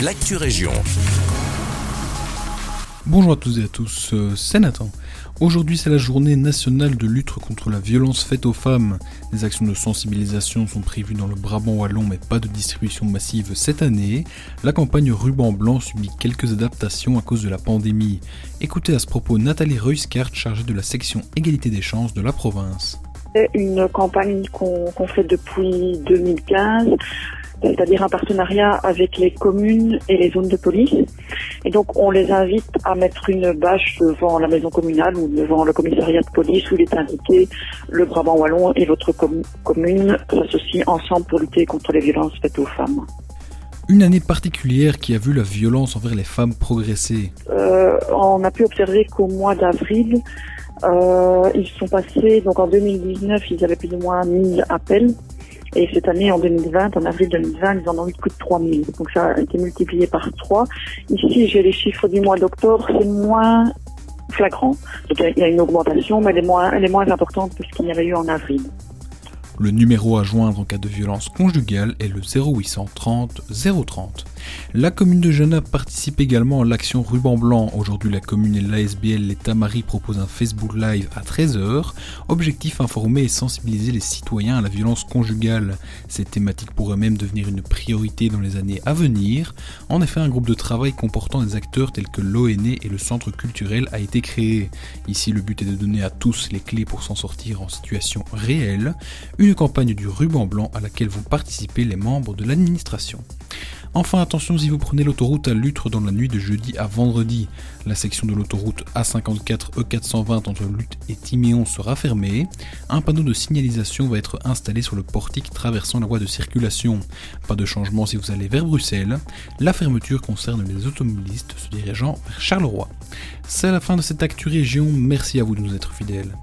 l'actu région. Bonjour à tous et à tous, euh, c'est Nathan. Aujourd'hui c'est la journée nationale de lutte contre la violence faite aux femmes. Des actions de sensibilisation sont prévues dans le Brabant wallon mais pas de distribution massive cette année. La campagne Ruban Blanc subit quelques adaptations à cause de la pandémie. Écoutez à ce propos Nathalie Reuskart chargée de la section égalité des chances de la province. C'est une campagne qu'on fait depuis 2015 c'est-à-dire un partenariat avec les communes et les zones de police. Et donc on les invite à mettre une bâche devant la maison communale ou devant le commissariat de police où il est indiqué le Brabant Wallon et votre commune s'associent ensemble pour lutter contre les violences faites aux femmes. Une année particulière qui a vu la violence envers les femmes progresser. Euh, on a pu observer qu'au mois d'avril, euh, ils sont passés, donc en 2019, ils avaient plus ou moins 1000 appels et cette année, en 2020, en avril 2020, ils en ont eu plus de 3000. Donc ça a été multiplié par 3. Ici, j'ai les chiffres du mois d'octobre. C'est moins flagrant. Donc il y a une augmentation, mais elle est moins, elle est moins importante que ce qu'il y avait eu en avril. Le numéro à joindre en cas de violence conjugale est le 0830 030. La commune de Genappe participe également à l'action Ruban Blanc. Aujourd'hui, la commune et l'ASBL Les Tamaris proposent un Facebook Live à 13h. Objectif informer et sensibiliser les citoyens à la violence conjugale. Cette thématique pourrait même devenir une priorité dans les années à venir. En effet, un groupe de travail comportant des acteurs tels que l'ONE et le Centre culturel a été créé. Ici, le but est de donner à tous les clés pour s'en sortir en situation réelle campagne du ruban blanc à laquelle vont participer les membres de l'administration. Enfin, attention si vous prenez l'autoroute à Lutre dans la nuit de jeudi à vendredi. La section de l'autoroute A54 E420 entre Lutte et Timéon sera fermée. Un panneau de signalisation va être installé sur le portique traversant la voie de circulation. Pas de changement si vous allez vers Bruxelles. La fermeture concerne les automobilistes se dirigeant vers Charleroi. C'est la fin de cette Actu Région. Merci à vous de nous être fidèles.